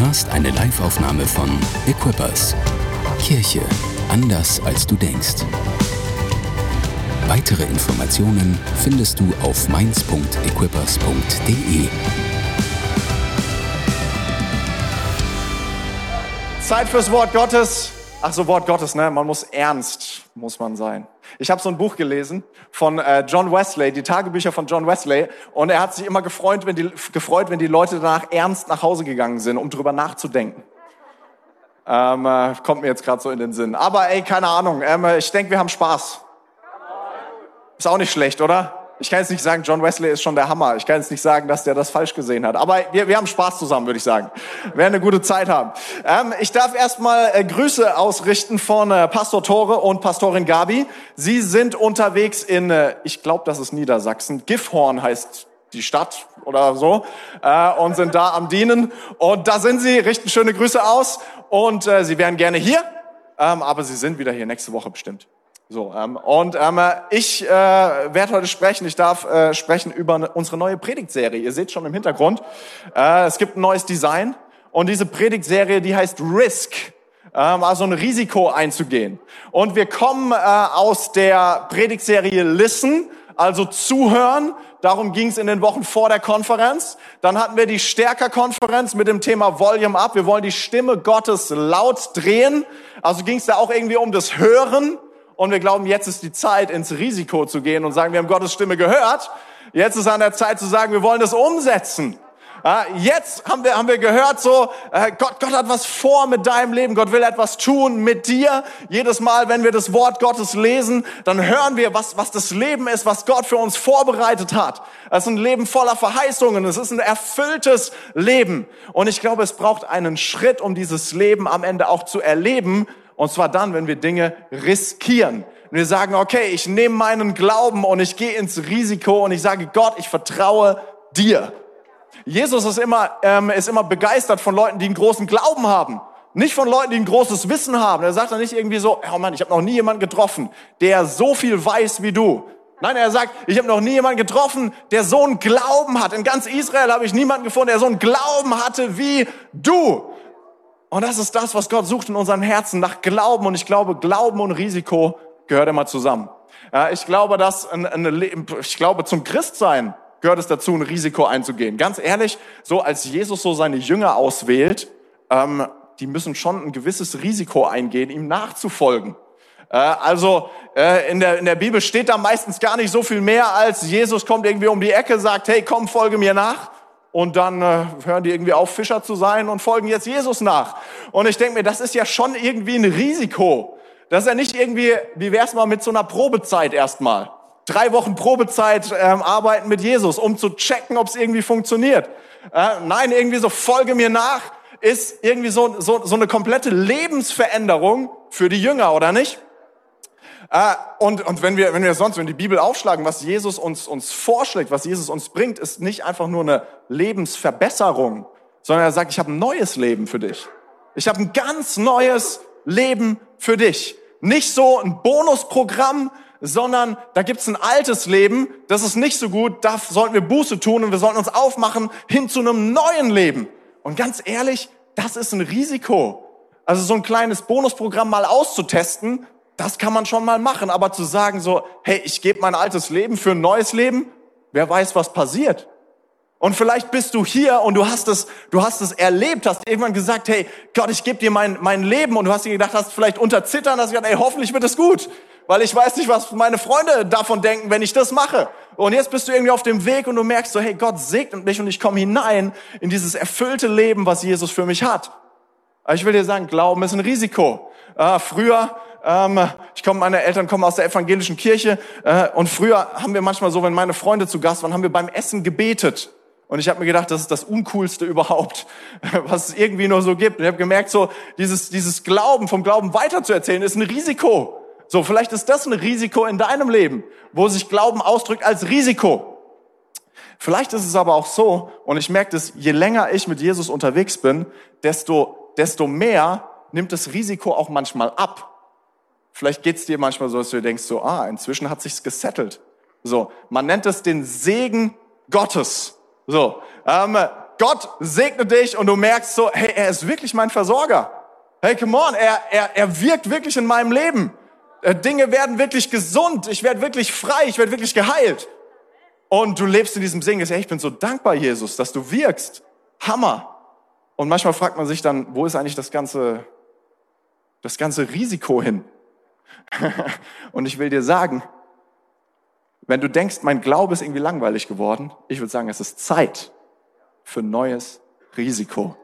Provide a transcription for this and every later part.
hörst eine Liveaufnahme von Equippers. Kirche anders als du denkst. Weitere Informationen findest du auf mainz.equippers.de. Zeit fürs Wort Gottes. Ach so, Wort Gottes, ne? Man muss ernst, muss man sein. Ich habe so ein Buch gelesen von äh, John Wesley, die Tagebücher von John Wesley, und er hat sich immer gefreut, wenn die, gefreut, wenn die Leute danach ernst nach Hause gegangen sind, um drüber nachzudenken. Ähm, äh, kommt mir jetzt gerade so in den Sinn. Aber ey, keine Ahnung. Ähm, ich denke, wir haben Spaß. Ist auch nicht schlecht, oder? Ich kann jetzt nicht sagen, John Wesley ist schon der Hammer. Ich kann jetzt nicht sagen, dass der das falsch gesehen hat. Aber wir, wir haben Spaß zusammen, würde ich sagen. Wir werden eine gute Zeit haben. Ähm, ich darf erstmal äh, Grüße ausrichten von äh, Pastor Tore und Pastorin Gabi. Sie sind unterwegs in, äh, ich glaube, das ist Niedersachsen. Gifhorn heißt die Stadt oder so äh, und sind da am Dienen. Und da sind sie, richten schöne Grüße aus und äh, sie wären gerne hier, ähm, aber sie sind wieder hier nächste Woche bestimmt. So, ähm, und ähm, ich äh, werde heute sprechen, ich darf äh, sprechen über unsere neue Predigtserie. Ihr seht schon im Hintergrund, äh, es gibt ein neues Design und diese Predigtserie, die heißt Risk, ähm, also ein Risiko einzugehen. Und wir kommen äh, aus der Predigtserie Listen, also zuhören. Darum ging es in den Wochen vor der Konferenz. Dann hatten wir die Stärker-Konferenz mit dem Thema Volume Up. Wir wollen die Stimme Gottes laut drehen. Also ging es da auch irgendwie um das Hören und wir glauben, jetzt ist die Zeit, ins Risiko zu gehen und sagen, wir haben Gottes Stimme gehört. Jetzt ist an der Zeit zu sagen, wir wollen das umsetzen. Jetzt haben wir, haben wir gehört, so, äh, Gott, Gott hat was vor mit deinem Leben. Gott will etwas tun mit dir. Jedes Mal, wenn wir das Wort Gottes lesen, dann hören wir, was, was das Leben ist, was Gott für uns vorbereitet hat. Es ist ein Leben voller Verheißungen. Es ist ein erfülltes Leben. Und ich glaube, es braucht einen Schritt, um dieses Leben am Ende auch zu erleben und zwar dann, wenn wir Dinge riskieren. Und wir sagen, okay, ich nehme meinen Glauben und ich gehe ins Risiko und ich sage, Gott, ich vertraue dir. Jesus ist immer, ähm, ist immer begeistert von Leuten, die einen großen Glauben haben. Nicht von Leuten, die ein großes Wissen haben. Er sagt dann nicht irgendwie so, oh Mann, ich habe noch nie jemanden getroffen, der so viel weiß wie du. Nein, er sagt, ich habe noch nie jemanden getroffen, der so einen Glauben hat. In ganz Israel habe ich niemanden gefunden, der so einen Glauben hatte wie du. Und das ist das, was Gott sucht in unseren Herzen, nach Glauben. Und ich glaube, Glauben und Risiko gehört immer zusammen. Ich glaube, dass ein, ich glaube, zum Christsein gehört es dazu, ein Risiko einzugehen. Ganz ehrlich, so als Jesus so seine Jünger auswählt, ähm, die müssen schon ein gewisses Risiko eingehen, ihm nachzufolgen. Äh, also äh, in, der, in der Bibel steht da meistens gar nicht so viel mehr, als Jesus kommt irgendwie um die Ecke, sagt, hey, komm, folge mir nach. Und dann äh, hören die irgendwie auf, Fischer zu sein und folgen jetzt Jesus nach. Und ich denke mir, das ist ja schon irgendwie ein Risiko. Das ist ja nicht irgendwie, wie wär's mal mit so einer Probezeit erstmal. Drei Wochen Probezeit ähm, arbeiten mit Jesus, um zu checken, ob es irgendwie funktioniert. Äh, nein, irgendwie so folge mir nach, ist irgendwie so, so, so eine komplette Lebensveränderung für die Jünger, oder nicht? Äh, und, und wenn wir, wenn wir sonst, wenn die Bibel aufschlagen, was Jesus uns, uns vorschlägt, was Jesus uns bringt, ist nicht einfach nur eine Lebensverbesserung, sondern er sagt, ich habe ein neues Leben für dich. Ich habe ein ganz neues Leben für dich. Nicht so ein Bonusprogramm, sondern da gibt's ein altes Leben, das ist nicht so gut, da sollten wir Buße tun und wir sollten uns aufmachen hin zu einem neuen Leben. Und ganz ehrlich, das ist ein Risiko. Also so ein kleines Bonusprogramm mal auszutesten, das kann man schon mal machen, aber zu sagen so, hey, ich gebe mein altes Leben für ein neues Leben, wer weiß, was passiert. Und vielleicht bist du hier und du hast es, du hast es erlebt, hast irgendwann gesagt, hey, Gott, ich gebe dir mein, mein Leben und du hast dir gedacht, hast vielleicht unter Zittern, hast gesagt, hey, hoffentlich wird es gut, weil ich weiß nicht, was meine Freunde davon denken, wenn ich das mache. Und jetzt bist du irgendwie auf dem Weg und du merkst so, hey, Gott segnet mich und ich komme hinein in dieses erfüllte Leben, was Jesus für mich hat. Aber ich will dir sagen, Glauben ist ein Risiko. Äh, früher ähm, ich komme, meine Eltern kommen aus der evangelischen Kirche äh, und früher haben wir manchmal so, wenn meine Freunde zu Gast waren, haben wir beim Essen gebetet. Und ich habe mir gedacht, das ist das Uncoolste überhaupt, was es irgendwie nur so gibt. Und ich habe gemerkt, so dieses, dieses Glauben, vom Glauben weiterzuerzählen, ist ein Risiko. So, vielleicht ist das ein Risiko in deinem Leben, wo sich Glauben ausdrückt als Risiko. Vielleicht ist es aber auch so, und ich merke das, je länger ich mit Jesus unterwegs bin, desto, desto mehr nimmt das Risiko auch manchmal ab. Vielleicht geht's dir manchmal so, dass du denkst, so, ah, inzwischen hat sich's gesettelt. So, man nennt es den Segen Gottes. So, ähm, Gott segne dich und du merkst so, hey, er ist wirklich mein Versorger. Hey, come on, er, er, er wirkt wirklich in meinem Leben. Äh, Dinge werden wirklich gesund, ich werde wirklich frei, ich werde wirklich geheilt. Und du lebst in diesem Segen, hey, ich bin so dankbar, Jesus, dass du wirkst. Hammer. Und manchmal fragt man sich dann, wo ist eigentlich das ganze, das ganze Risiko hin? Und ich will dir sagen, wenn du denkst, mein Glaube ist irgendwie langweilig geworden, ich würde sagen, es ist Zeit für neues Risiko.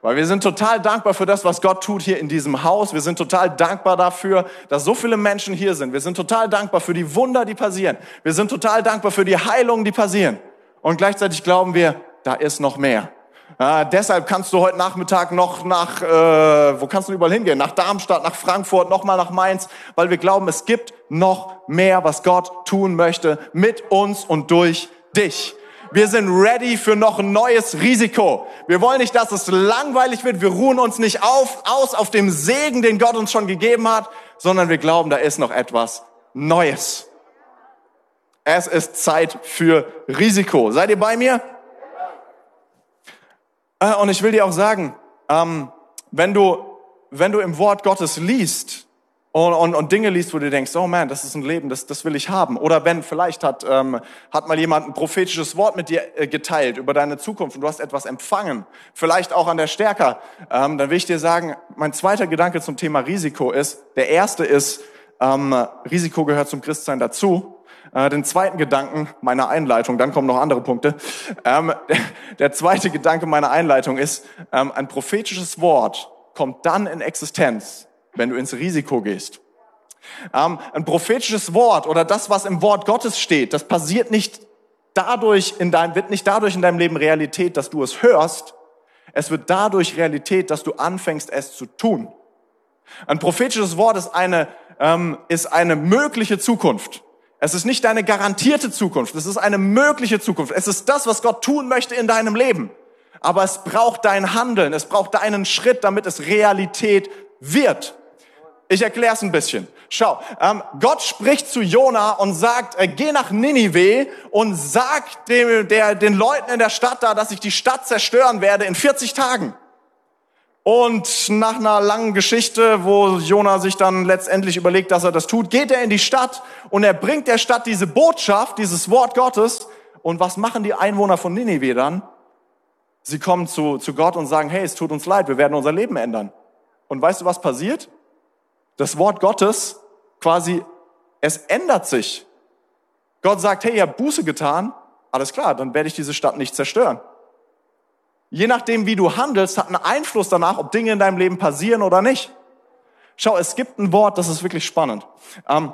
Weil wir sind total dankbar für das, was Gott tut hier in diesem Haus. Wir sind total dankbar dafür, dass so viele Menschen hier sind. Wir sind total dankbar für die Wunder, die passieren. Wir sind total dankbar für die Heilungen, die passieren. Und gleichzeitig glauben wir, da ist noch mehr. Ja, deshalb kannst du heute Nachmittag noch nach, äh, wo kannst du überall hingehen? Nach Darmstadt, nach Frankfurt, nochmal nach Mainz, weil wir glauben, es gibt noch mehr, was Gott tun möchte mit uns und durch dich. Wir sind ready für noch ein neues Risiko. Wir wollen nicht, dass es langweilig wird. Wir ruhen uns nicht auf, aus auf dem Segen, den Gott uns schon gegeben hat, sondern wir glauben, da ist noch etwas Neues. Es ist Zeit für Risiko. Seid ihr bei mir? Äh, und ich will dir auch sagen, ähm, wenn du, wenn du im Wort Gottes liest, und, und, und Dinge liest, wo du denkst, oh man, das ist ein Leben, das, das will ich haben. Oder wenn vielleicht hat, ähm, hat mal jemand ein prophetisches Wort mit dir äh, geteilt über deine Zukunft und du hast etwas empfangen, vielleicht auch an der Stärker, ähm, dann will ich dir sagen, mein zweiter Gedanke zum Thema Risiko ist, der erste ist, ähm, Risiko gehört zum Christsein dazu. Äh, den zweiten Gedanken meiner Einleitung, dann kommen noch andere Punkte. Ähm, der, zweite Gedanke meiner Einleitung ist, ähm, ein prophetisches Wort kommt dann in Existenz, wenn du ins Risiko gehst. Ähm, ein prophetisches Wort oder das, was im Wort Gottes steht, das passiert nicht dadurch in deinem, wird nicht dadurch in deinem Leben Realität, dass du es hörst. Es wird dadurch Realität, dass du anfängst, es zu tun. Ein prophetisches Wort ist eine, ähm, ist eine mögliche Zukunft. Es ist nicht deine garantierte Zukunft. Es ist eine mögliche Zukunft. Es ist das, was Gott tun möchte in deinem Leben. Aber es braucht dein Handeln. Es braucht deinen Schritt, damit es Realität wird. Ich erkläre es ein bisschen. Schau, ähm, Gott spricht zu Jona und sagt, äh, geh nach Ninive und sag dem, der, den Leuten in der Stadt da, dass ich die Stadt zerstören werde in 40 Tagen. Und nach einer langen Geschichte, wo Jona sich dann letztendlich überlegt, dass er das tut, geht er in die Stadt und er bringt der Stadt diese Botschaft, dieses Wort Gottes. Und was machen die Einwohner von Ninive dann? Sie kommen zu, zu Gott und sagen, hey, es tut uns leid, wir werden unser Leben ändern. Und weißt du, was passiert? das Wort Gottes quasi, es ändert sich. Gott sagt, hey, ihr habt Buße getan, alles klar, dann werde ich diese Stadt nicht zerstören. Je nachdem, wie du handelst, hat einen Einfluss danach, ob Dinge in deinem Leben passieren oder nicht. Schau, es gibt ein Wort, das ist wirklich spannend. Ähm,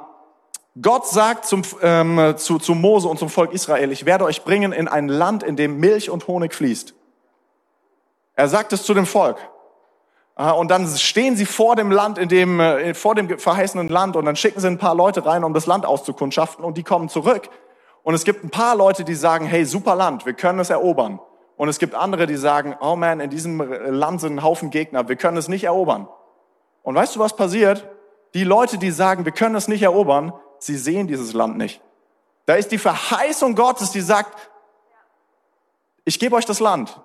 Gott sagt zum, ähm, zu, zu Mose und zum Volk Israel, ich werde euch bringen in ein Land, in dem Milch und Honig fließt. Er sagt es zu dem Volk. Und dann stehen sie vor dem Land, in dem, äh, vor dem verheißenen Land und dann schicken sie ein paar Leute rein, um das Land auszukundschaften und die kommen zurück. Und es gibt ein paar Leute, die sagen, hey, super Land, wir können es erobern. Und es gibt andere, die sagen, oh man, in diesem Land sind ein Haufen Gegner, wir können es nicht erobern. Und weißt du, was passiert? Die Leute, die sagen, wir können es nicht erobern, sie sehen dieses Land nicht. Da ist die Verheißung Gottes, die sagt, ich gebe euch das Land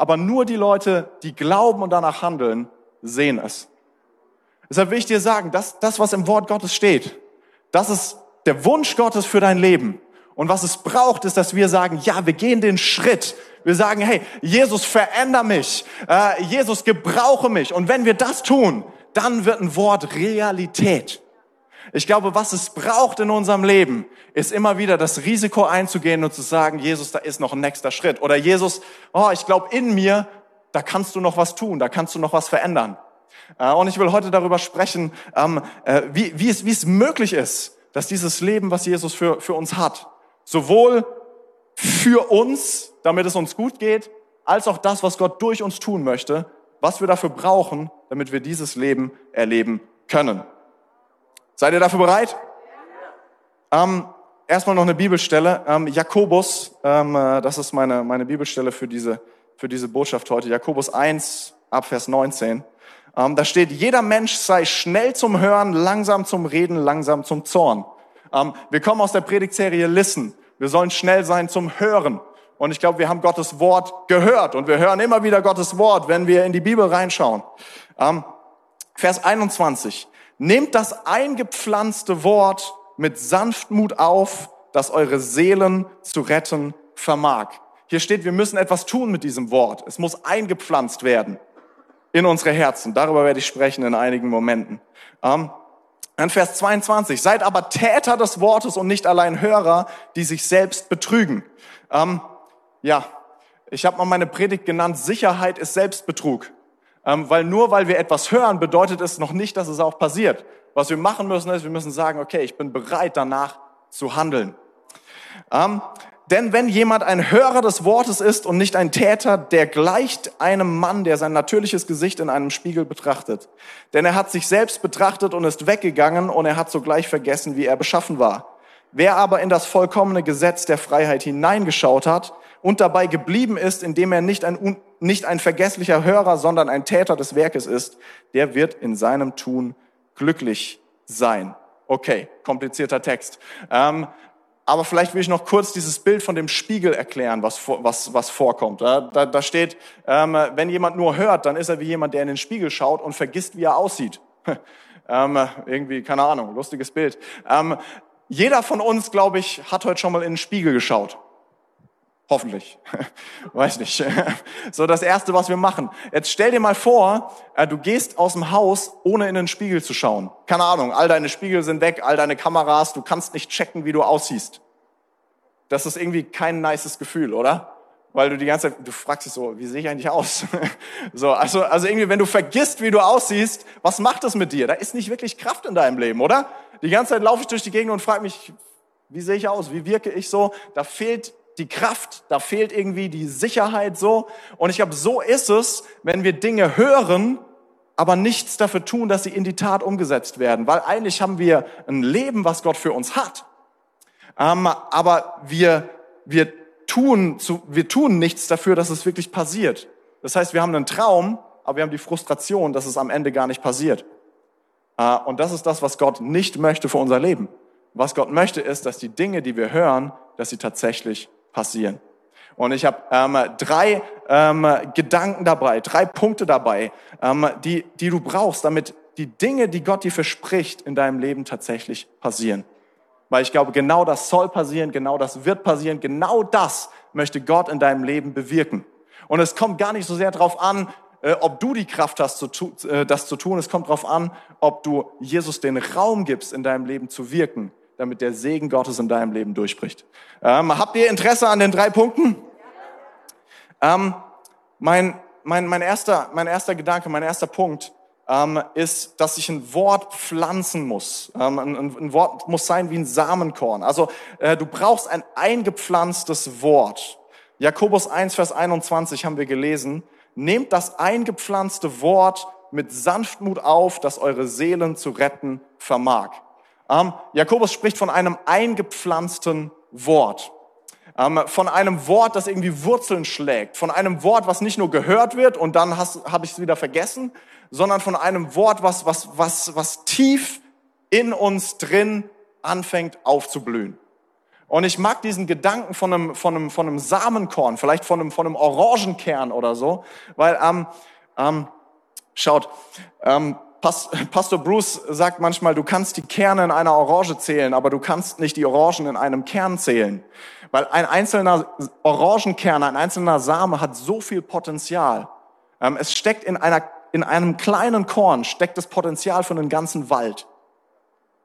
aber nur die Leute, die glauben und danach handeln, sehen es. Deshalb will ich dir sagen, dass das, was im Wort Gottes steht, das ist der Wunsch Gottes für dein Leben. Und was es braucht, ist, dass wir sagen, ja, wir gehen den Schritt. Wir sagen, hey, Jesus, veränder mich. Äh, Jesus, gebrauche mich. Und wenn wir das tun, dann wird ein Wort Realität. Ich glaube, was es braucht in unserem Leben, ist immer wieder das Risiko einzugehen und zu sagen, Jesus, da ist noch ein nächster Schritt. Oder Jesus, oh, ich glaube in mir, da kannst du noch was tun, da kannst du noch was verändern. Äh, und ich will heute darüber sprechen, ähm, äh, wie, wie, es, wie es möglich ist, dass dieses Leben, was Jesus für, für uns hat, sowohl für uns, damit es uns gut geht, als auch das, was Gott durch uns tun möchte, was wir dafür brauchen, damit wir dieses Leben erleben können. Seid ihr dafür bereit? Ähm, erstmal noch eine Bibelstelle. Ähm, Jakobus, ähm, äh, das ist meine, meine Bibelstelle für diese, für diese Botschaft heute. Jakobus 1, Abvers 19. Ähm, da steht, jeder Mensch sei schnell zum Hören, langsam zum Reden, langsam zum Zorn. Ähm, wir kommen aus der Predigtserie Listen. Wir sollen schnell sein zum Hören Und ich glaube, wir haben Gottes Wort gehört und wir hören immer wieder Gottes Wort, wenn wir in die Bibel reinschauen. Ähm, Vers 21. Nehmt das eingepflanzte Wort mit Sanftmut auf, das eure Seelen zu retten vermag. Hier steht, wir müssen etwas tun mit diesem Wort. Es muss eingepflanzt werden in unsere Herzen. Darüber werde ich sprechen in einigen Momenten. Ähm, dann Vers 22. Seid aber Täter des Wortes und nicht allein Hörer, die sich selbst betrügen. Ähm, ja, ich habe mal meine Predigt genannt, Sicherheit ist Selbstbetrug. Ähm, weil nur weil wir etwas hören, bedeutet es noch nicht, dass es auch passiert. Was wir machen müssen, ist, wir müssen sagen, okay, ich bin bereit danach zu handeln. Ähm, denn wenn jemand ein Hörer des Wortes ist und nicht ein Täter, der gleicht einem Mann, der sein natürliches Gesicht in einem Spiegel betrachtet. Denn er hat sich selbst betrachtet und ist weggegangen und er hat sogleich vergessen, wie er beschaffen war. Wer aber in das vollkommene Gesetz der Freiheit hineingeschaut hat, und dabei geblieben ist, indem er nicht ein, nicht ein vergesslicher Hörer, sondern ein Täter des Werkes ist, der wird in seinem Tun glücklich sein. Okay, komplizierter Text. Ähm, aber vielleicht will ich noch kurz dieses Bild von dem Spiegel erklären, was, was, was vorkommt. Da, da steht, ähm, wenn jemand nur hört, dann ist er wie jemand, der in den Spiegel schaut und vergisst, wie er aussieht. ähm, irgendwie, keine Ahnung, lustiges Bild. Ähm, jeder von uns, glaube ich, hat heute schon mal in den Spiegel geschaut. Hoffentlich. Weiß nicht. So das Erste, was wir machen. Jetzt stell dir mal vor, äh, du gehst aus dem Haus, ohne in den Spiegel zu schauen. Keine Ahnung, all deine Spiegel sind weg, all deine Kameras, du kannst nicht checken, wie du aussiehst. Das ist irgendwie kein nices Gefühl, oder? Weil du die ganze Zeit, du fragst dich so, wie sehe ich eigentlich aus? So, also, also irgendwie, wenn du vergisst, wie du aussiehst, was macht das mit dir? Da ist nicht wirklich Kraft in deinem Leben, oder? Die ganze Zeit laufe ich durch die Gegend und frage mich, wie sehe ich aus? Wie wirke ich so? Da fehlt die Kraft, da fehlt irgendwie die Sicherheit so. Und ich glaube, so ist es, wenn wir Dinge hören, aber nichts dafür tun, dass sie in die Tat umgesetzt werden. Weil eigentlich haben wir ein Leben, was Gott für uns hat. Ähm, aber wir, wir, tun zu, wir tun nichts dafür, dass es wirklich passiert. Das heißt, wir haben einen Traum, aber wir haben die Frustration, dass es am Ende gar nicht passiert. Äh, und das ist das, was Gott nicht möchte für unser Leben. Was Gott möchte, ist, dass die Dinge, die wir hören, dass sie tatsächlich passieren. Und ich habe ähm, drei ähm, Gedanken dabei, drei Punkte dabei, ähm, die, die du brauchst, damit die Dinge, die Gott dir verspricht, in deinem Leben tatsächlich passieren. Weil ich glaube, genau das soll passieren, genau das wird passieren, genau das möchte Gott in deinem Leben bewirken. Und es kommt gar nicht so sehr darauf an, äh, ob du die Kraft hast, äh, das zu tun. Es kommt darauf an, ob du Jesus den Raum gibst, in deinem Leben zu wirken damit der Segen Gottes in deinem Leben durchbricht. Ähm, habt ihr Interesse an den drei Punkten? Ähm, mein, mein, mein, erster, mein erster Gedanke, mein erster Punkt ähm, ist, dass ich ein Wort pflanzen muss. Ähm, ein, ein, Wort muss sein wie ein Samenkorn. Also äh, du brauchst ein eingepflanztes Wort. Jakobus 1, Vers 21 haben wir gelesen. Nehmt das eingepflanzte Wort mit Sanftmut auf, das eure Seelen zu retten vermag. Ähm, Jakobus spricht von einem eingepflanzten Wort. Ähm, von einem Wort, das irgendwie Wurzeln schlägt. Von einem Wort, was nicht nur gehört wird und dann habe ich es wieder vergessen, sondern von einem Wort, was, was, was, was tief in uns drin anfängt aufzublühen. Und ich mag diesen Gedanken von einem, von einem, von einem Samenkorn, vielleicht von einem, von einem Orangenkern oder so, weil, ähm, ähm, schaut, ähm, Pastor Bruce sagt manchmal, du kannst die Kerne in einer Orange zählen, aber du kannst nicht die Orangen in einem Kern zählen. Weil ein einzelner Orangenkern, ein einzelner Same hat so viel Potenzial. Ähm, es steckt in, einer, in einem kleinen Korn, steckt das Potenzial für einen ganzen Wald.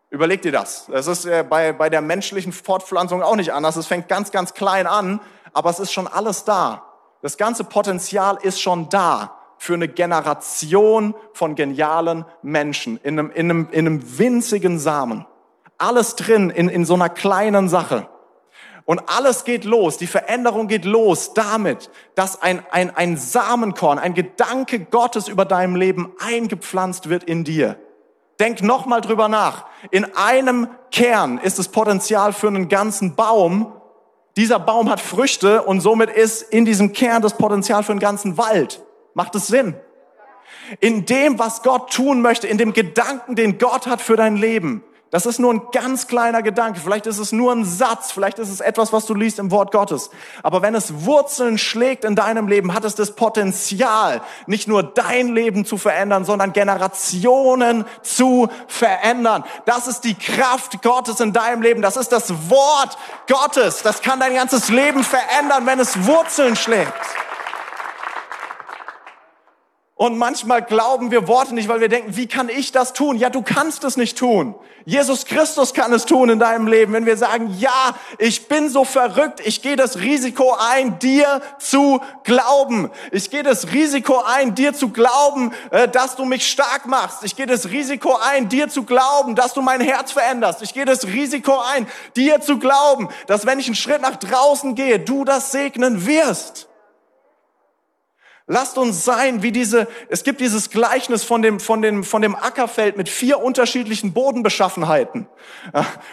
Überleg dir das. Das ist äh, bei, bei der menschlichen Fortpflanzung auch nicht anders. Es fängt ganz, ganz klein an, aber es ist schon alles da. Das ganze Potenzial ist schon da für eine Generation von genialen Menschen in einem, in einem, in einem winzigen Samen. Alles drin in, in so einer kleinen Sache. Und alles geht los, die Veränderung geht los damit, dass ein, ein, ein Samenkorn, ein Gedanke Gottes über deinem Leben eingepflanzt wird in dir. Denk nochmal drüber nach. In einem Kern ist das Potenzial für einen ganzen Baum. Dieser Baum hat Früchte und somit ist in diesem Kern das Potenzial für einen ganzen Wald. Macht es Sinn? In dem, was Gott tun möchte, in dem Gedanken, den Gott hat für dein Leben, Das ist nur ein ganz kleiner Gedanke. Vielleicht ist es nur ein Satz. Vielleicht ist es etwas, was du liest im Wort Gottes. Aber wenn es Wurzeln schlägt in deinem Leben, hat es das Potenzial, nicht nur dein Leben zu verändern, sondern Generationen zu verändern. Das ist die Kraft Gottes in deinem Leben. Das ist das Wort Gottes. Das kann dein ganzes Leben verändern, wenn es Wurzeln schlägt. Und manchmal glauben wir Worte nicht, weil wir denken, wie kann ich das tun? Ja, du kannst es nicht tun. Jesus Christus kann es tun in deinem Leben. Wenn wir sagen, ja, ich bin so verrückt, ich gehe das Risiko ein, dir zu glauben. Ich gehe das Risiko ein, dir zu glauben, äh, dass du mich stark machst. Ich gehe das Risiko ein, dir zu glauben, dass du mein Herz veränderst. Ich gehe das Risiko ein, dir zu glauben, dass wenn ich einen Schritt nach draußen gehe, du das segnen wirst. Lasst uns sein wie diese, es gibt dieses Gleichnis von dem, von dem, von dem Ackerfeld mit vier unterschiedlichen Bodenbeschaffenheiten.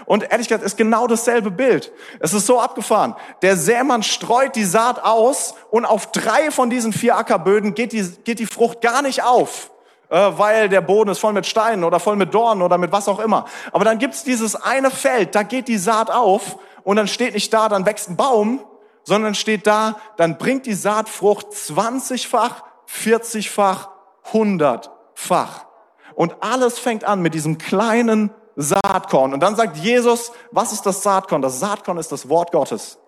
Und ehrlich gesagt ist genau dasselbe Bild. Es ist so abgefahren. Der Sämann streut die Saat aus und auf drei von diesen vier Ackerböden geht die, geht die Frucht gar nicht auf äh, weil der Boden ist voll mit Steinen oder voll mit Dornen oder mit was auch immer. Aber dann gibt's dieses eine Feld, da geht die Saat auf und dann steht nicht da, dann wächst ein Baum, sondern steht da, dann bringt die Saatfrucht 20-fach, 40-fach, 100-fach. Und alles fängt an mit diesem kleinen Saatkorn. Und dann sagt Jesus, was ist das Saatkorn? Das Saatkorn ist das Wort Gottes.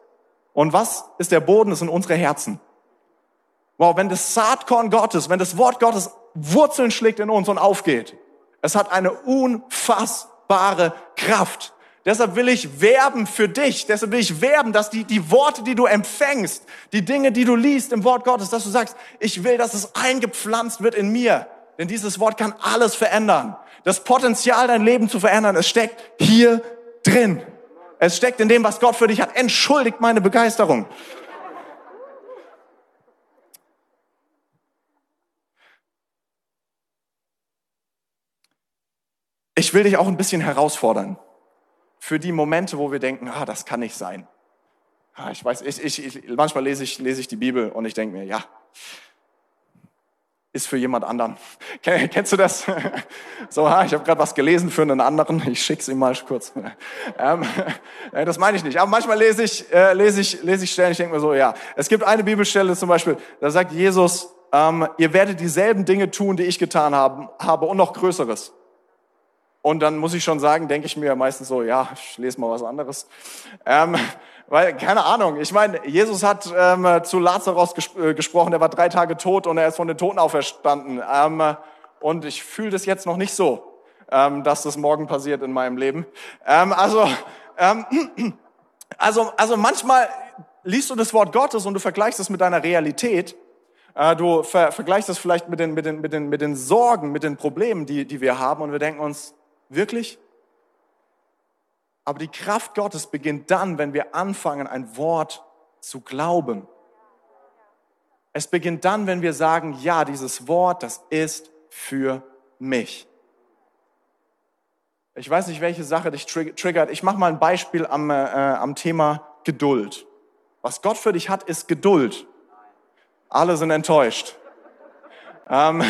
Und was ist der Boden? Das sind unsere Herzen. Wow, wenn das Saatkorn Gottes, wenn das Wort Gottes Wurzeln schlägt in uns und aufgeht, es hat eine unfassbare Kraft. Deshalb will ich werben für dich. Deshalb will ich werben, dass die, die Worte, die du empfängst, die Dinge, die du liest im Wort Gottes, dass du sagst, ich will, dass es eingepflanzt wird in mir. Denn dieses Wort kann alles verändern. Das Potenzial, dein Leben zu verändern, es steckt hier drin. Es steckt in dem, was Gott für dich hat. Entschuldigt meine Begeisterung. Ich will dich auch ein bisschen herausfordern für die Momente, wo wir denken, ah, das kann nicht sein. Ah, ich weiß, ich, ich, ich, manchmal lese ich, lese ich die Bibel und ich denke mir, ja, ist für jemand anderen. Kennst du das? So, ha, ich habe gerade was gelesen für einen anderen. Ich schick's ihm mal kurz. Ähm, das meine ich nicht. Aber manchmal lese ich, äh, lese ich, lese ich Stellen. Ich denke mir so, ja. Es gibt eine Bibelstelle zum Beispiel, da sagt Jesus, ähm, ihr werdet dieselben Dinge tun, die ich getan habe, habe und noch Größeres. Und dann muss ich schon sagen, denke ich mir meistens so, ja, ich lese mal was anderes. Ähm, weil, keine Ahnung, ich meine, Jesus hat ähm, zu Lazarus ges äh, gesprochen, der war drei Tage tot und er ist von den Toten auferstanden. Ähm, und ich fühle das jetzt noch nicht so, ähm, dass das morgen passiert in meinem Leben. Ähm, also, ähm, also, also manchmal liest du das Wort Gottes und du vergleichst es mit deiner Realität. Äh, du ver vergleichst es vielleicht mit den, mit, den, mit, den, mit den Sorgen, mit den Problemen, die, die wir haben und wir denken uns, Wirklich? Aber die Kraft Gottes beginnt dann, wenn wir anfangen, ein Wort zu glauben. Es beginnt dann, wenn wir sagen, ja, dieses Wort, das ist für mich. Ich weiß nicht, welche Sache dich triggert. Ich mache mal ein Beispiel am, äh, am Thema Geduld. Was Gott für dich hat, ist Geduld. Alle sind enttäuscht. Ähm,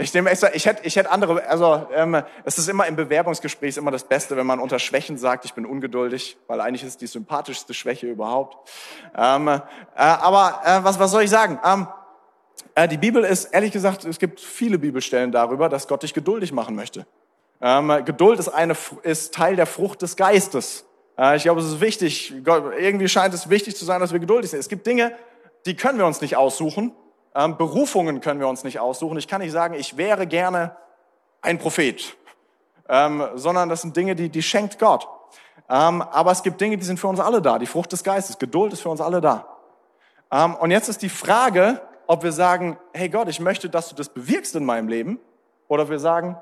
ich nehme extra, ich hätte, ich hätte andere, also ähm, es ist immer im Bewerbungsgespräch immer das Beste, wenn man unter Schwächen sagt, ich bin ungeduldig, weil eigentlich ist die sympathischste Schwäche überhaupt. Ähm, äh, aber äh, was, was soll ich sagen? Ähm, äh, die Bibel ist, ehrlich gesagt, es gibt viele Bibelstellen darüber, dass Gott dich geduldig machen möchte. Ähm, Geduld ist, eine, ist Teil der Frucht des Geistes. Äh, ich glaube, es ist wichtig, Gott, irgendwie scheint es wichtig zu sein, dass wir geduldig sind. Es gibt Dinge, die können wir uns nicht aussuchen. Ähm, Berufungen können wir uns nicht aussuchen. Ich kann nicht sagen, ich wäre gerne ein Prophet, ähm, sondern das sind Dinge, die, die schenkt Gott. Ähm, aber es gibt Dinge, die sind für uns alle da. Die Frucht des Geistes, Geduld ist für uns alle da. Ähm, und jetzt ist die Frage, ob wir sagen, hey Gott, ich möchte, dass du das bewirkst in meinem Leben, oder wir sagen,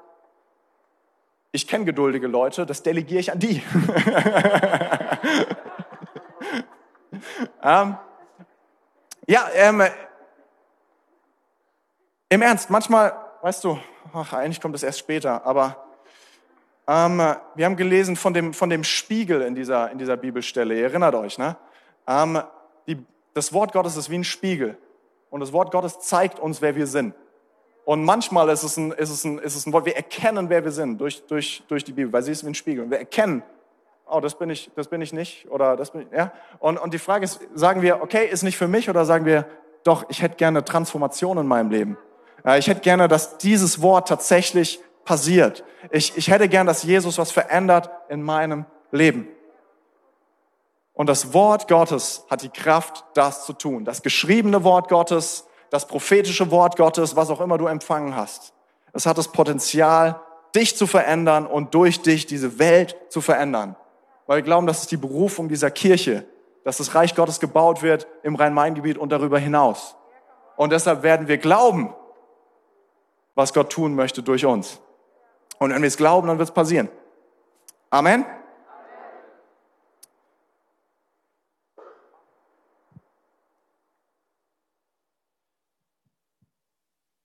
ich kenne geduldige Leute, das delegiere ich an die. ähm, ja, ähm, im Ernst, manchmal, weißt du, ach, eigentlich kommt es erst später, aber ähm, wir haben gelesen von dem, von dem Spiegel in dieser, in dieser Bibelstelle. Ihr erinnert euch, ne? Ähm, die, das Wort Gottes ist wie ein Spiegel. Und das Wort Gottes zeigt uns, wer wir sind. Und manchmal ist es ein, ist es ein, ist es ein Wort, wir erkennen, wer wir sind durch, durch, durch die Bibel, weil sie ist wie ein Spiegel. Und wir erkennen, oh, das bin ich, das bin ich nicht, oder das bin ich, ja. Und, und die Frage ist, sagen wir, okay, ist nicht für mich, oder sagen wir, doch, ich hätte gerne Transformation in meinem Leben. Ich hätte gerne, dass dieses Wort tatsächlich passiert. Ich, ich hätte gern, dass Jesus was verändert in meinem Leben. Und das Wort Gottes hat die Kraft, das zu tun. Das geschriebene Wort Gottes, das prophetische Wort Gottes, was auch immer du empfangen hast. Es hat das Potenzial, dich zu verändern und durch dich diese Welt zu verändern. Weil wir glauben, das ist die Berufung dieser Kirche, dass das Reich Gottes gebaut wird im Rhein-Main-Gebiet und darüber hinaus. Und deshalb werden wir glauben, was Gott tun möchte durch uns. Und wenn wir es glauben, dann wird es passieren. Amen.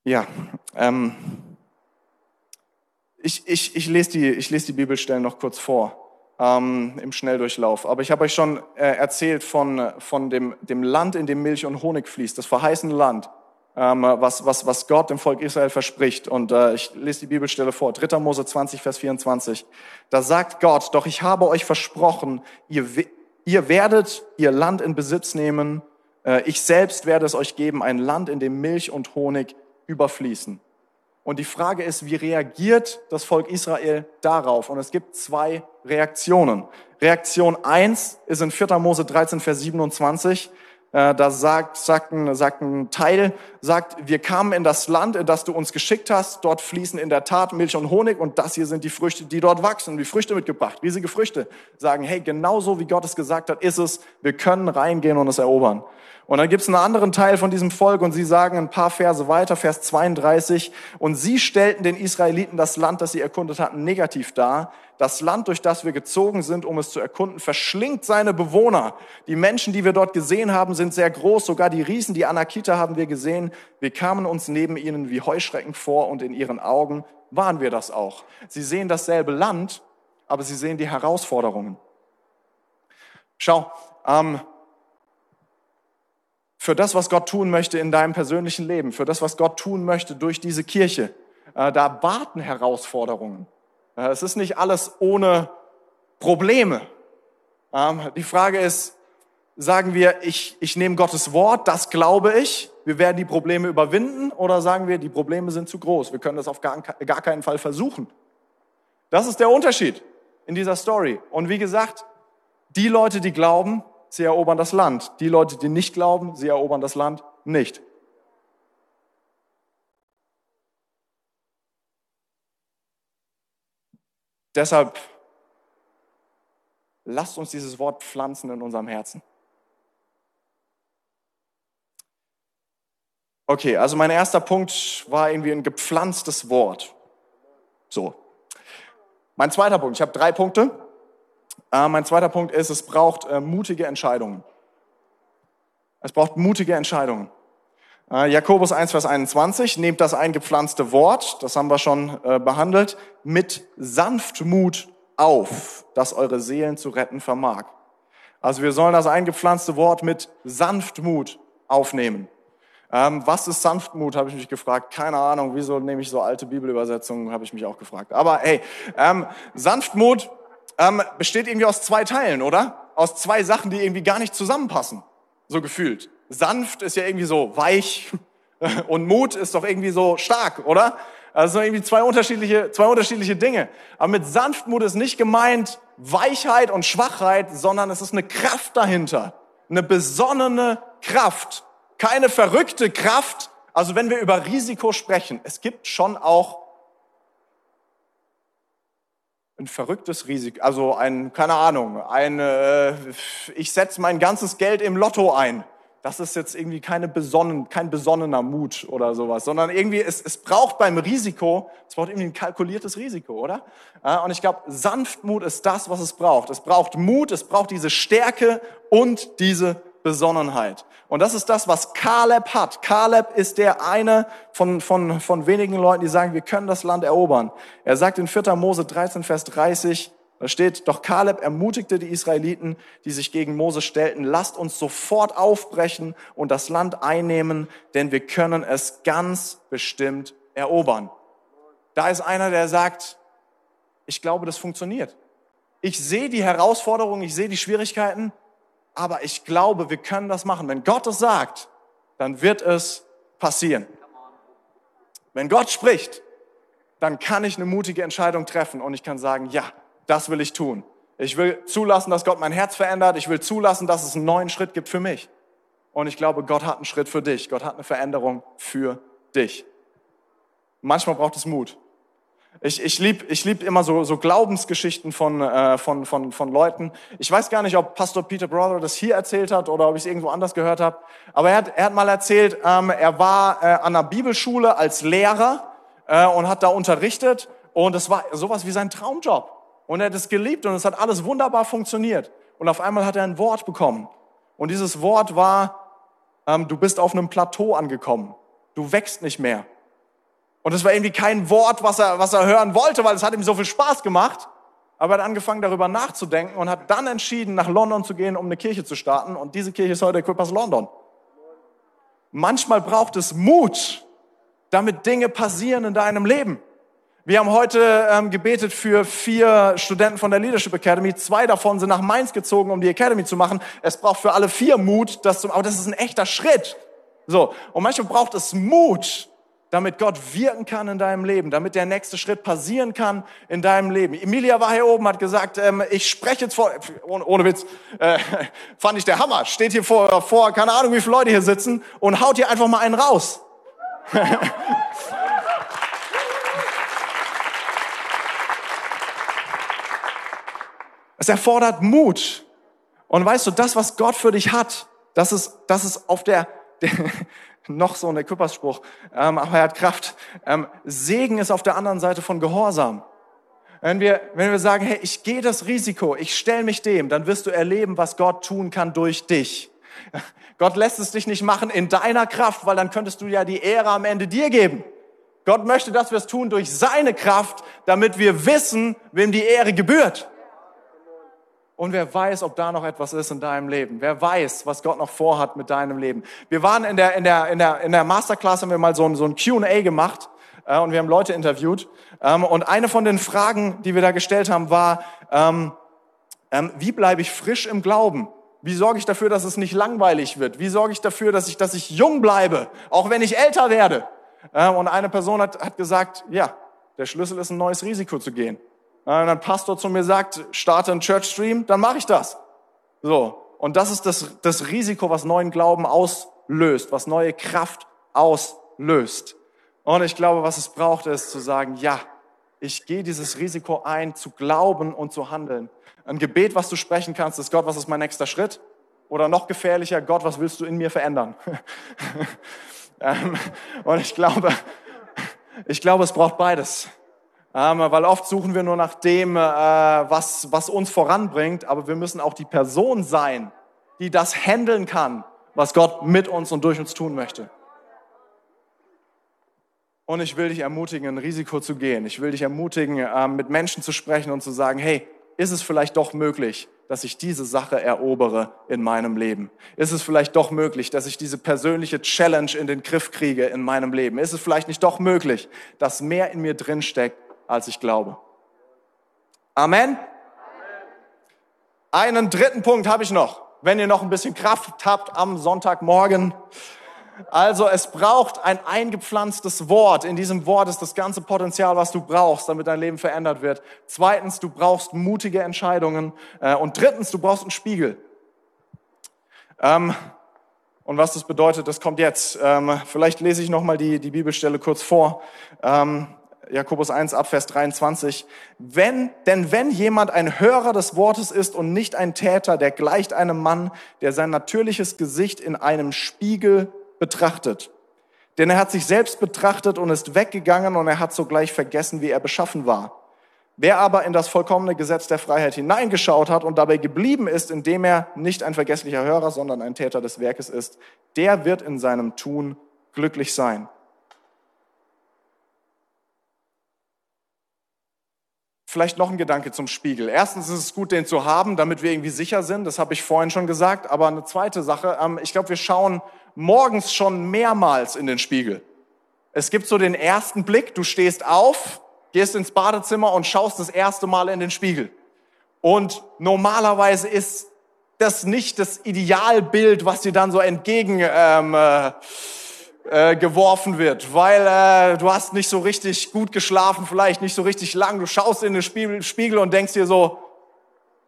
Ja, ähm, ich, ich, ich, lese die, ich lese die Bibelstellen noch kurz vor ähm, im Schnelldurchlauf. Aber ich habe euch schon äh, erzählt von, von dem, dem Land, in dem Milch und Honig fließt, das verheißene Land, was, was, was Gott dem Volk Israel verspricht. Und äh, ich lese die Bibelstelle vor, 3. Mose 20, Vers 24. Da sagt Gott, doch ich habe euch versprochen, ihr, ihr werdet ihr Land in Besitz nehmen. Äh, ich selbst werde es euch geben, ein Land, in dem Milch und Honig überfließen. Und die Frage ist, wie reagiert das Volk Israel darauf? Und es gibt zwei Reaktionen. Reaktion eins ist in 4. Mose 13, Vers 27. Äh, da sagt, sagt, ein, sagt ein Teil, sagt, wir kamen in das Land, in das du uns geschickt hast. Dort fließen in der Tat Milch und Honig und das hier sind die Früchte, die dort wachsen. Die Früchte mitgebracht, riesige Früchte. Sagen, hey, genauso wie Gott es gesagt hat, ist es. Wir können reingehen und es erobern. Und dann gibt es einen anderen Teil von diesem Volk und sie sagen ein paar Verse weiter, Vers 32, und sie stellten den Israeliten das Land, das sie erkundet hatten, negativ dar. Das Land, durch das wir gezogen sind, um es zu erkunden, verschlingt seine Bewohner. Die Menschen, die wir dort gesehen haben, sind sehr groß. Sogar die Riesen, die Anakita, haben wir gesehen. Wir kamen uns neben ihnen wie Heuschrecken vor und in ihren Augen waren wir das auch. Sie sehen dasselbe Land, aber sie sehen die Herausforderungen. Schau, ähm, für das, was Gott tun möchte in deinem persönlichen Leben, für das, was Gott tun möchte durch diese Kirche. Äh, da warten Herausforderungen. Äh, es ist nicht alles ohne Probleme. Ähm, die Frage ist, sagen wir, ich, ich nehme Gottes Wort, das glaube ich, wir werden die Probleme überwinden, oder sagen wir, die Probleme sind zu groß, wir können das auf gar, gar keinen Fall versuchen. Das ist der Unterschied in dieser Story. Und wie gesagt, die Leute, die glauben, sie erobern das Land. Die Leute, die nicht glauben, sie erobern das Land nicht. Deshalb lasst uns dieses Wort pflanzen in unserem Herzen. Okay, also mein erster Punkt war irgendwie ein gepflanztes Wort. So. Mein zweiter Punkt, ich habe drei Punkte. Äh, mein zweiter Punkt ist, es braucht äh, mutige Entscheidungen. Es braucht mutige Entscheidungen. Äh, Jakobus 1, Vers 21, nehmt das eingepflanzte Wort, das haben wir schon äh, behandelt, mit Sanftmut auf, das eure Seelen zu retten vermag. Also wir sollen das eingepflanzte Wort mit Sanftmut aufnehmen. Ähm, was ist Sanftmut, habe ich mich gefragt. Keine Ahnung, wieso nehme ich so alte Bibelübersetzungen, habe ich mich auch gefragt. Aber hey, ähm, Sanftmut ähm, besteht irgendwie aus zwei Teilen, oder? Aus zwei Sachen, die irgendwie gar nicht zusammenpassen, so gefühlt. Sanft ist ja irgendwie so weich und Mut ist doch irgendwie so stark, oder? Also irgendwie zwei unterschiedliche, zwei unterschiedliche Dinge. Aber mit Sanftmut ist nicht gemeint Weichheit und Schwachheit, sondern es ist eine Kraft dahinter. Eine besonnene Kraft. Keine verrückte Kraft. Also wenn wir über Risiko sprechen, es gibt schon auch ein verrücktes Risiko, also ein, keine Ahnung, ein, äh, ich setze mein ganzes Geld im Lotto ein. Das ist jetzt irgendwie keine besonnen, kein besonnener Mut oder sowas, sondern irgendwie, es, es braucht beim Risiko, es braucht irgendwie ein kalkuliertes Risiko, oder? und ich glaube, Sanftmut ist das, was es braucht. Es braucht Mut, es braucht diese Stärke und diese Besonnenheit. Und das ist das, was Kaleb hat. Kaleb ist der eine von, von, von wenigen Leuten, die sagen, wir können das Land erobern. Er sagt in 4. Mose 13, Vers 30, da steht, doch Kaleb ermutigte die Israeliten, die sich gegen Mose stellten, lasst uns sofort aufbrechen und das Land einnehmen, denn wir können es ganz bestimmt erobern. Da ist einer, der sagt, ich glaube, das funktioniert. Ich sehe die Herausforderungen, ich sehe die Schwierigkeiten, aber ich glaube, wir können das machen. Wenn Gott es sagt, dann wird es passieren. Wenn Gott spricht, dann kann ich eine mutige Entscheidung treffen und ich kann sagen, ja, das will ich tun. Ich will zulassen, dass Gott mein Herz verändert. Ich will zulassen, dass es einen neuen Schritt gibt für mich. Und ich glaube, Gott hat einen Schritt für dich. Gott hat eine Veränderung für dich. Manchmal braucht es Mut. Ich, ich liebe ich lieb immer so, so Glaubensgeschichten von, äh, von, von, von Leuten. Ich weiß gar nicht, ob Pastor Peter Brother das hier erzählt hat oder ob ich es irgendwo anders gehört habe. Aber er hat, er hat mal erzählt, ähm, er war äh, an einer Bibelschule als Lehrer äh, und hat da unterrichtet. Und es war sowas wie sein Traumjob. Und er hat es geliebt und es hat alles wunderbar funktioniert. Und auf einmal hat er ein Wort bekommen. Und dieses Wort war, ähm, du bist auf einem Plateau angekommen. Du wächst nicht mehr. Und es war irgendwie kein Wort, was er, was er hören wollte, weil es hat ihm so viel Spaß gemacht. Aber er hat angefangen, darüber nachzudenken und hat dann entschieden, nach London zu gehen, um eine Kirche zu starten. Und diese Kirche ist heute Equippers London. Manchmal braucht es Mut, damit Dinge passieren in deinem Leben. Wir haben heute ähm, gebetet für vier Studenten von der Leadership Academy. Zwei davon sind nach Mainz gezogen, um die Academy zu machen. Es braucht für alle vier Mut, das zu, aber das ist ein echter Schritt. So. Und manchmal braucht es Mut, damit Gott wirken kann in deinem Leben, damit der nächste Schritt passieren kann in deinem Leben. Emilia war hier oben, hat gesagt, ähm, ich spreche jetzt vor, ohne, ohne Witz, äh, fand ich der Hammer, steht hier vor, vor, keine Ahnung, wie viele Leute hier sitzen und haut hier einfach mal einen raus. Es erfordert Mut. Und weißt du, das, was Gott für dich hat, das ist, das ist auf der, der noch so ein Equipersspruch, ähm, aber er hat Kraft. Ähm, Segen ist auf der anderen Seite von Gehorsam. Wenn wir, wenn wir sagen, hey, ich gehe das Risiko, ich stelle mich dem, dann wirst du erleben, was Gott tun kann durch dich. Gott lässt es dich nicht machen in deiner Kraft, weil dann könntest du ja die Ehre am Ende dir geben. Gott möchte, dass wir es tun durch seine Kraft, damit wir wissen, wem die Ehre gebührt. Und wer weiß, ob da noch etwas ist in deinem Leben. Wer weiß, was Gott noch vorhat mit deinem Leben. Wir waren in der, in der, in der, in der Masterclass, haben wir mal so ein, so ein Q&A gemacht äh, und wir haben Leute interviewt. Ähm, und eine von den Fragen, die wir da gestellt haben, war, ähm, ähm, wie bleibe ich frisch im Glauben? Wie sorge ich dafür, dass es nicht langweilig wird? Wie sorge ich dafür, dass ich, dass ich jung bleibe, auch wenn ich älter werde? Äh, und eine Person hat, hat gesagt, ja, der Schlüssel ist ein neues Risiko zu gehen. Wenn ein Pastor zu mir sagt, starte einen Church Stream, dann mache ich das. So. Und das ist das, das Risiko, was neuen Glauben auslöst, was neue Kraft auslöst. Und ich glaube, was es braucht, ist zu sagen, ja, ich gehe dieses Risiko ein, zu glauben und zu handeln. Ein Gebet, was du sprechen kannst, ist Gott, was ist mein nächster Schritt? Oder noch gefährlicher, Gott, was willst du in mir verändern? Ähm, und ich glaube, ich glaube, es braucht beides. Ähm, weil oft suchen wir nur nach dem, äh, was, was uns voranbringt, aber wir müssen auch die Person sein, die das handeln kann, was Gott mit uns und durch uns tun möchte. Und ich will dich ermutigen, ein Risiko zu gehen. Ich will dich ermutigen, äh, mit Menschen zu sprechen und zu sagen, hey, ist es vielleicht doch möglich, dass ich diese Sache erobere in meinem Leben? Ist es vielleicht doch möglich, dass ich diese persönliche Challenge in den Griff kriege in meinem Leben? Ist es vielleicht nicht doch möglich, dass mehr in mir drinsteckt, als ich glaube. Amen. Einen dritten Punkt habe ich noch, wenn ihr noch ein bisschen Kraft habt am Sonntagmorgen. Also es braucht ein eingepflanztes Wort. In diesem Wort ist das ganze Potenzial, was du brauchst, damit dein Leben verändert wird. Zweitens, du brauchst mutige Entscheidungen. Äh, und drittens, du brauchst einen Spiegel. Ähm, und was das bedeutet, das kommt jetzt. Ähm, vielleicht lese ich nochmal die, die Bibelstelle kurz vor. Jakobus 1 Abvers 23. Wenn, denn wenn jemand ein Hörer des Wortes ist und nicht ein Täter, der gleicht einem Mann, der sein natürliches Gesicht in einem Spiegel betrachtet. Denn er hat sich selbst betrachtet und ist weggegangen und er hat sogleich vergessen, wie er beschaffen war. Wer aber in das vollkommene Gesetz der Freiheit hineingeschaut hat und dabei geblieben ist, indem er nicht ein vergesslicher Hörer, sondern ein Täter des Werkes ist, der wird in seinem Tun glücklich sein. Vielleicht noch ein Gedanke zum Spiegel. Erstens ist es gut, den zu haben, damit wir irgendwie sicher sind. Das habe ich vorhin schon gesagt. Aber eine zweite Sache, ähm, ich glaube, wir schauen morgens schon mehrmals in den Spiegel. Es gibt so den ersten Blick, du stehst auf, gehst ins Badezimmer und schaust das erste Mal in den Spiegel. Und normalerweise ist das nicht das Idealbild, was dir dann so entgegen ähm, äh, geworfen wird, weil äh, du hast nicht so richtig gut geschlafen, vielleicht nicht so richtig lang. Du schaust in den Spiegel, Spiegel und denkst dir so,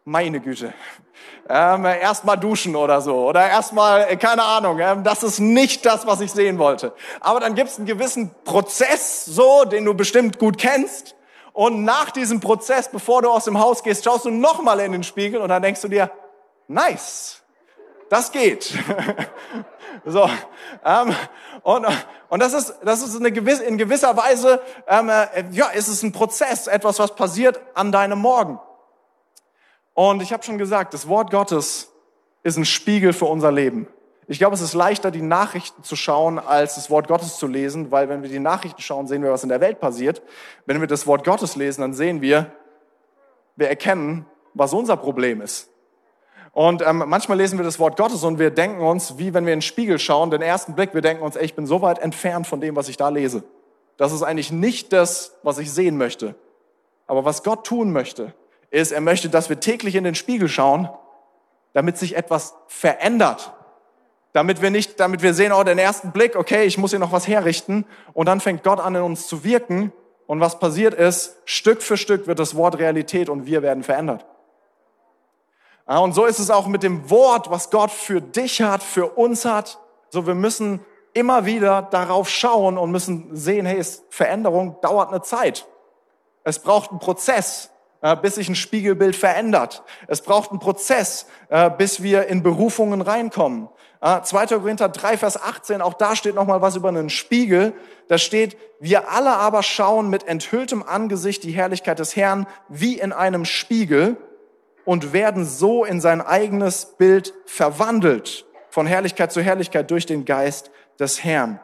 meine Güte, ähm, erstmal duschen oder so oder erstmal, äh, keine Ahnung, ähm, das ist nicht das, was ich sehen wollte. Aber dann gibt es einen gewissen Prozess, so, den du bestimmt gut kennst. Und nach diesem Prozess, bevor du aus dem Haus gehst, schaust du nochmal in den Spiegel und dann denkst du dir, nice, das geht. so, ähm, und, und das ist, das ist eine gewisse, in gewisser Weise, ähm, äh, ja, ist es ein Prozess, etwas, was passiert an deinem Morgen. Und ich habe schon gesagt, das Wort Gottes ist ein Spiegel für unser Leben. Ich glaube, es ist leichter, die Nachrichten zu schauen, als das Wort Gottes zu lesen, weil wenn wir die Nachrichten schauen, sehen wir, was in der Welt passiert. Wenn wir das Wort Gottes lesen, dann sehen wir, wir erkennen, was unser Problem ist. Und ähm, manchmal lesen wir das Wort Gottes und wir denken uns, wie wenn wir in den Spiegel schauen, den ersten Blick, wir denken uns, ey, ich bin so weit entfernt von dem, was ich da lese. Das ist eigentlich nicht das, was ich sehen möchte. Aber was Gott tun möchte, ist, er möchte, dass wir täglich in den Spiegel schauen, damit sich etwas verändert. Damit wir nicht, damit wir sehen, oh, den ersten Blick, okay, ich muss hier noch was herrichten. Und dann fängt Gott an, in uns zu wirken. Und was passiert ist, Stück für Stück wird das Wort Realität und wir werden verändert. Und so ist es auch mit dem Wort, was Gott für dich hat, für uns hat. So, wir müssen immer wieder darauf schauen und müssen sehen, hey, Veränderung dauert eine Zeit. Es braucht einen Prozess, äh, bis sich ein Spiegelbild verändert. Es braucht einen Prozess, äh, bis wir in Berufungen reinkommen. 2. Äh, Korinther 3, Vers 18, auch da steht nochmal was über einen Spiegel. Da steht, wir alle aber schauen mit enthülltem Angesicht die Herrlichkeit des Herrn wie in einem Spiegel und werden so in sein eigenes Bild verwandelt, von Herrlichkeit zu Herrlichkeit durch den Geist des Herrn.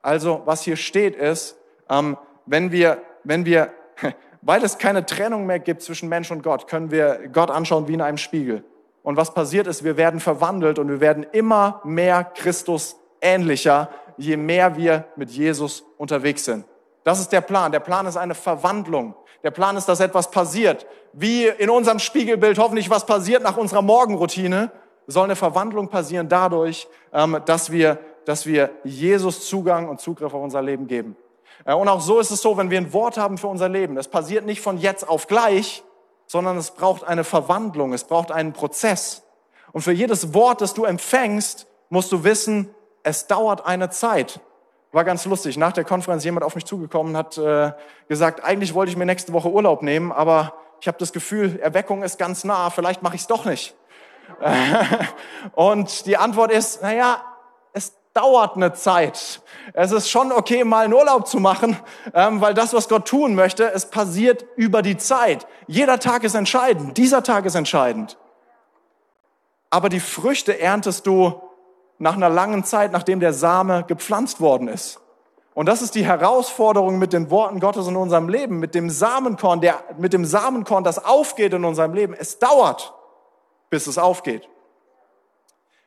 Also was hier steht ist, ähm, wenn wir, wenn wir, weil es keine Trennung mehr gibt zwischen Mensch und Gott, können wir Gott anschauen wie in einem Spiegel. Und was passiert ist, wir werden verwandelt und wir werden immer mehr Christus ähnlicher, je mehr wir mit Jesus unterwegs sind. Das ist der Plan. Der Plan ist eine Verwandlung. Der Plan ist, dass etwas passiert. Wie in unserem Spiegelbild hoffentlich was passiert nach unserer Morgenroutine, soll eine Verwandlung passieren dadurch, ähm, dass wir, dass wir Jesus Zugang und Zugriff auf unser Leben geben. Äh, und auch so ist es so, wenn wir ein Wort haben für unser Leben. Es passiert nicht von jetzt auf gleich, sondern es braucht eine Verwandlung. Es braucht einen Prozess. Und für jedes Wort, das du empfängst, musst du wissen, es dauert eine Zeit. War ganz lustig. Nach der Konferenz jemand auf mich zugekommen hat äh, gesagt, eigentlich wollte ich mir nächste Woche Urlaub nehmen, aber ich habe das Gefühl, Erweckung ist ganz nah, vielleicht mache ich es doch nicht. und die Antwort ist, naja, es dauert eine Zeit. Es ist schon okay, mal einen Urlaub zu machen, ähm, weil das, was Gott tun möchte, es passiert über die Zeit. Jeder Tag ist entscheidend, dieser Tag ist entscheidend. Aber die Früchte erntest du nach einer langen Zeit, nachdem der Same gepflanzt worden ist. Und das ist die Herausforderung mit den Worten Gottes in unserem Leben, mit dem Samenkorn, der, mit dem Samenkorn, das aufgeht in unserem Leben. Es dauert, bis es aufgeht.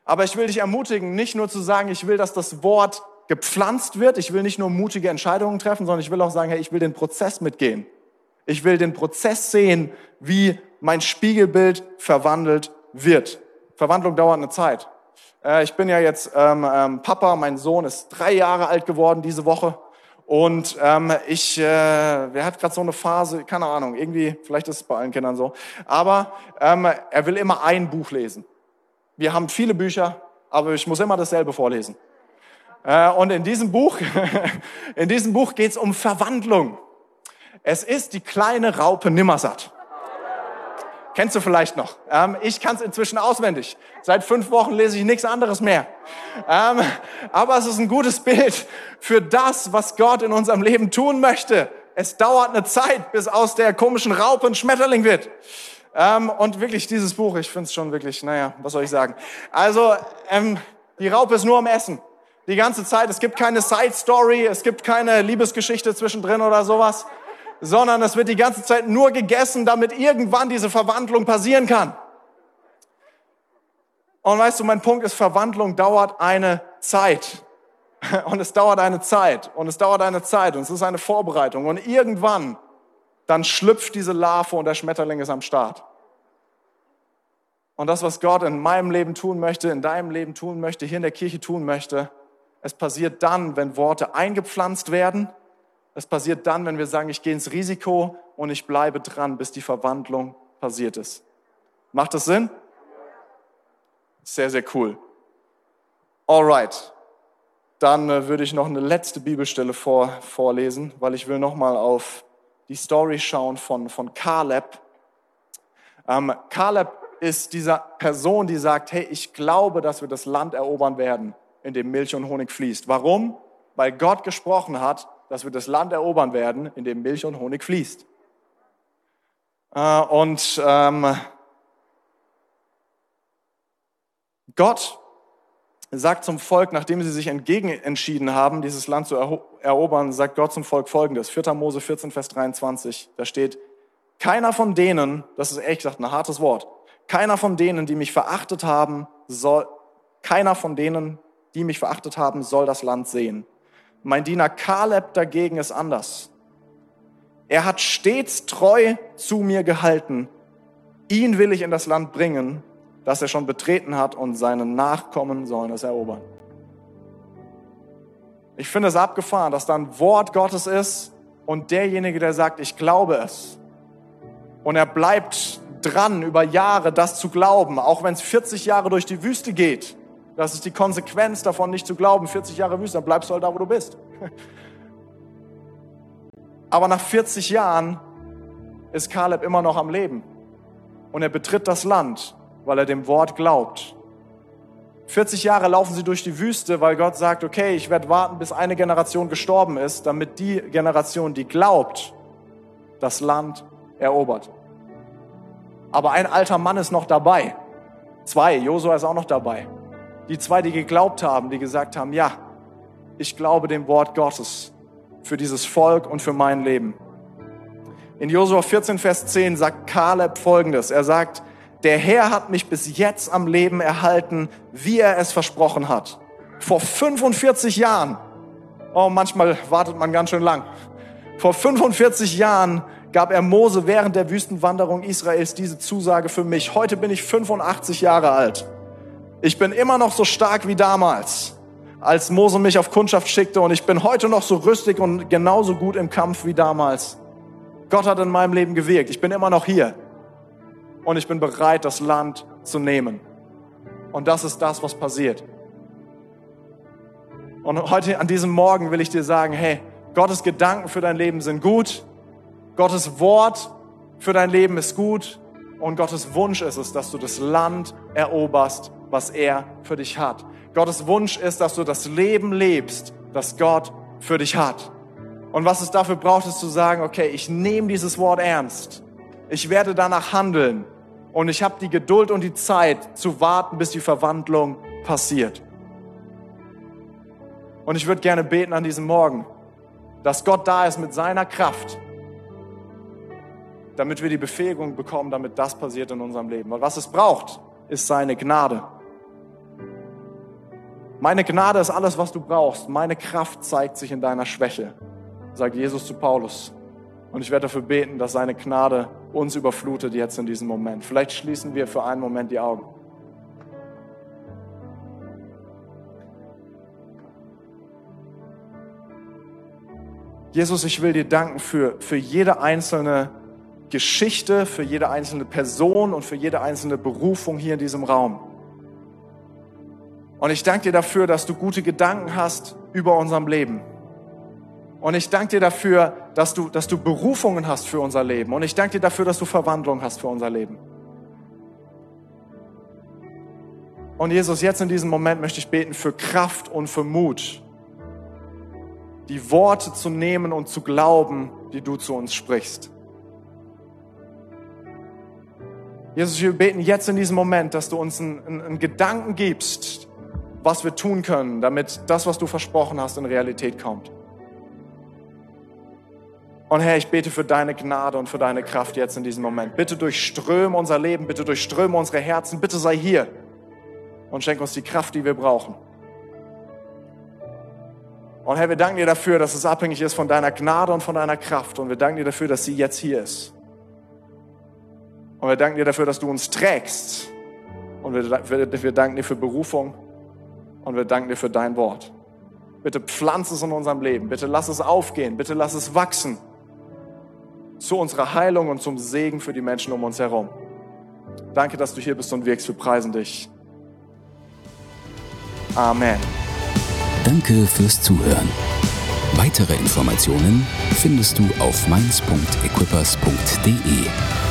Aber ich will dich ermutigen, nicht nur zu sagen, ich will, dass das Wort gepflanzt wird. Ich will nicht nur mutige Entscheidungen treffen, sondern ich will auch sagen, hey, ich will den Prozess mitgehen. Ich will den Prozess sehen, wie mein Spiegelbild verwandelt wird. Verwandlung dauert eine Zeit. Äh, ich bin ja jetzt ähm, ähm, Papa, mein Sohn ist drei Jahre alt geworden diese Woche. Und ähm, ich, äh, wer hat gerade so eine Phase, keine Ahnung, irgendwie, vielleicht ist es bei allen Kindern so. Aber ähm, er will immer ein Buch lesen. Wir haben viele Bücher, aber ich muss immer dasselbe vorlesen. Äh, und in diesem Buch, in diesem Buch geht es um Verwandlung. Es ist die kleine Raupe Nimmersatt. Kennst du vielleicht noch? Ähm, ich kann es inzwischen auswendig. Seit fünf Wochen lese ich nichts anderes mehr. Ähm, aber es ist ein gutes Bild für das, was Gott in unserem Leben tun möchte. Es dauert eine Zeit, bis aus der komischen Raupe ein Schmetterling wird. Ähm, und wirklich dieses Buch, ich finde es schon wirklich, naja, was soll ich sagen? Also, ähm, die Raupe ist nur am Essen. Die ganze Zeit. Es gibt keine Side Story, es gibt keine Liebesgeschichte zwischendrin oder sowas sondern es wird die ganze Zeit nur gegessen, damit irgendwann diese Verwandlung passieren kann. Und weißt du, mein Punkt ist, Verwandlung dauert eine Zeit. Und es dauert eine Zeit und es dauert eine Zeit und es ist eine Vorbereitung. Und irgendwann, dann schlüpft diese Larve und der Schmetterling ist am Start. Und das, was Gott in meinem Leben tun möchte, in deinem Leben tun möchte, hier in der Kirche tun möchte, es passiert dann, wenn Worte eingepflanzt werden. Es passiert dann, wenn wir sagen, ich gehe ins Risiko und ich bleibe dran, bis die Verwandlung passiert ist. Macht das Sinn? Sehr, sehr cool. Alright. Dann äh, würde ich noch eine letzte Bibelstelle vor, vorlesen, weil ich will nochmal auf die Story schauen von, von Caleb. Ähm, Caleb ist dieser Person, die sagt, hey, ich glaube, dass wir das Land erobern werden, in dem Milch und Honig fließt. Warum? Weil Gott gesprochen hat, dass wir das Land erobern werden, in dem Milch und Honig fließt. Äh, und ähm, Gott sagt zum Volk, nachdem sie sich entgegen entschieden haben, dieses Land zu erobern, sagt Gott zum Volk folgendes. 4. Mose 14, Vers 23. Da steht, keiner von denen, das ist echt gesagt ein hartes Wort, keiner von denen, die mich verachtet haben, soll, keiner von denen, die mich verachtet haben, soll das Land sehen. Mein Diener Kaleb dagegen ist anders. Er hat stets treu zu mir gehalten. Ihn will ich in das Land bringen, das er schon betreten hat und seine Nachkommen sollen es erobern. Ich finde es abgefahren, dass da ein Wort Gottes ist und derjenige, der sagt, ich glaube es. Und er bleibt dran, über Jahre das zu glauben, auch wenn es 40 Jahre durch die Wüste geht. Das ist die Konsequenz davon, nicht zu glauben. 40 Jahre Wüste, dann bleibst du halt da, wo du bist. Aber nach 40 Jahren ist Kaleb immer noch am Leben. Und er betritt das Land weil er dem Wort glaubt. 40 Jahre laufen sie durch die Wüste, weil Gott sagt, okay, ich werde warten, bis eine Generation gestorben ist, damit die Generation, die glaubt, das Land erobert. Aber ein alter Mann ist noch dabei. Zwei, Josua ist auch noch dabei. Die zwei, die geglaubt haben, die gesagt haben, ja, ich glaube dem Wort Gottes für dieses Volk und für mein Leben. In Josua 14, Vers 10 sagt Kaleb Folgendes. Er sagt, der Herr hat mich bis jetzt am Leben erhalten, wie er es versprochen hat. Vor 45 Jahren, oh, manchmal wartet man ganz schön lang. Vor 45 Jahren gab er Mose während der Wüstenwanderung Israels diese Zusage für mich. Heute bin ich 85 Jahre alt. Ich bin immer noch so stark wie damals, als Mose mich auf Kundschaft schickte und ich bin heute noch so rüstig und genauso gut im Kampf wie damals. Gott hat in meinem Leben gewirkt. Ich bin immer noch hier und ich bin bereit, das Land zu nehmen. Und das ist das, was passiert. Und heute an diesem Morgen will ich dir sagen, hey, Gottes Gedanken für dein Leben sind gut, Gottes Wort für dein Leben ist gut und Gottes Wunsch ist es, dass du das Land eroberst, was er für dich hat. Gottes Wunsch ist, dass du das Leben lebst, das Gott für dich hat. Und was es dafür braucht, ist zu sagen, okay, ich nehme dieses Wort ernst. Ich werde danach handeln und ich habe die Geduld und die Zeit zu warten, bis die Verwandlung passiert. Und ich würde gerne beten an diesem Morgen, dass Gott da ist mit seiner Kraft, damit wir die Befähigung bekommen, damit das passiert in unserem Leben. Weil was es braucht, ist seine Gnade. Meine Gnade ist alles, was du brauchst. Meine Kraft zeigt sich in deiner Schwäche, sagt Jesus zu Paulus. Und ich werde dafür beten, dass seine Gnade uns überflutet jetzt in diesem Moment. Vielleicht schließen wir für einen Moment die Augen. Jesus, ich will dir danken für, für jede einzelne Geschichte, für jede einzelne Person und für jede einzelne Berufung hier in diesem Raum. Und ich danke dir dafür, dass du gute Gedanken hast über unserem Leben. Und ich danke dir dafür, dass du, dass du Berufungen hast für unser Leben. Und ich danke dir dafür, dass du Verwandlung hast für unser Leben. Und Jesus, jetzt in diesem Moment möchte ich beten für Kraft und für Mut, die Worte zu nehmen und zu glauben, die du zu uns sprichst. Jesus, wir beten jetzt in diesem Moment, dass du uns einen, einen, Gedanken gibst, was wir tun können, damit das, was du versprochen hast, in Realität kommt. Und Herr, ich bete für deine Gnade und für deine Kraft jetzt in diesem Moment. Bitte durchströme unser Leben, bitte durchströme unsere Herzen, bitte sei hier und schenk uns die Kraft, die wir brauchen. Und Herr, wir danken dir dafür, dass es abhängig ist von deiner Gnade und von deiner Kraft. Und wir danken dir dafür, dass sie jetzt hier ist. Und wir danken dir dafür, dass du uns trägst. Und wir, wir, wir danken dir für Berufung. Und wir danken dir für dein Wort. Bitte pflanz es in unserem Leben. Bitte lass es aufgehen. Bitte lass es wachsen. Zu unserer Heilung und zum Segen für die Menschen um uns herum. Danke, dass du hier bist und wirkst. Wir preisen dich. Amen. Danke fürs Zuhören. Weitere Informationen findest du auf mainz.equippers.de.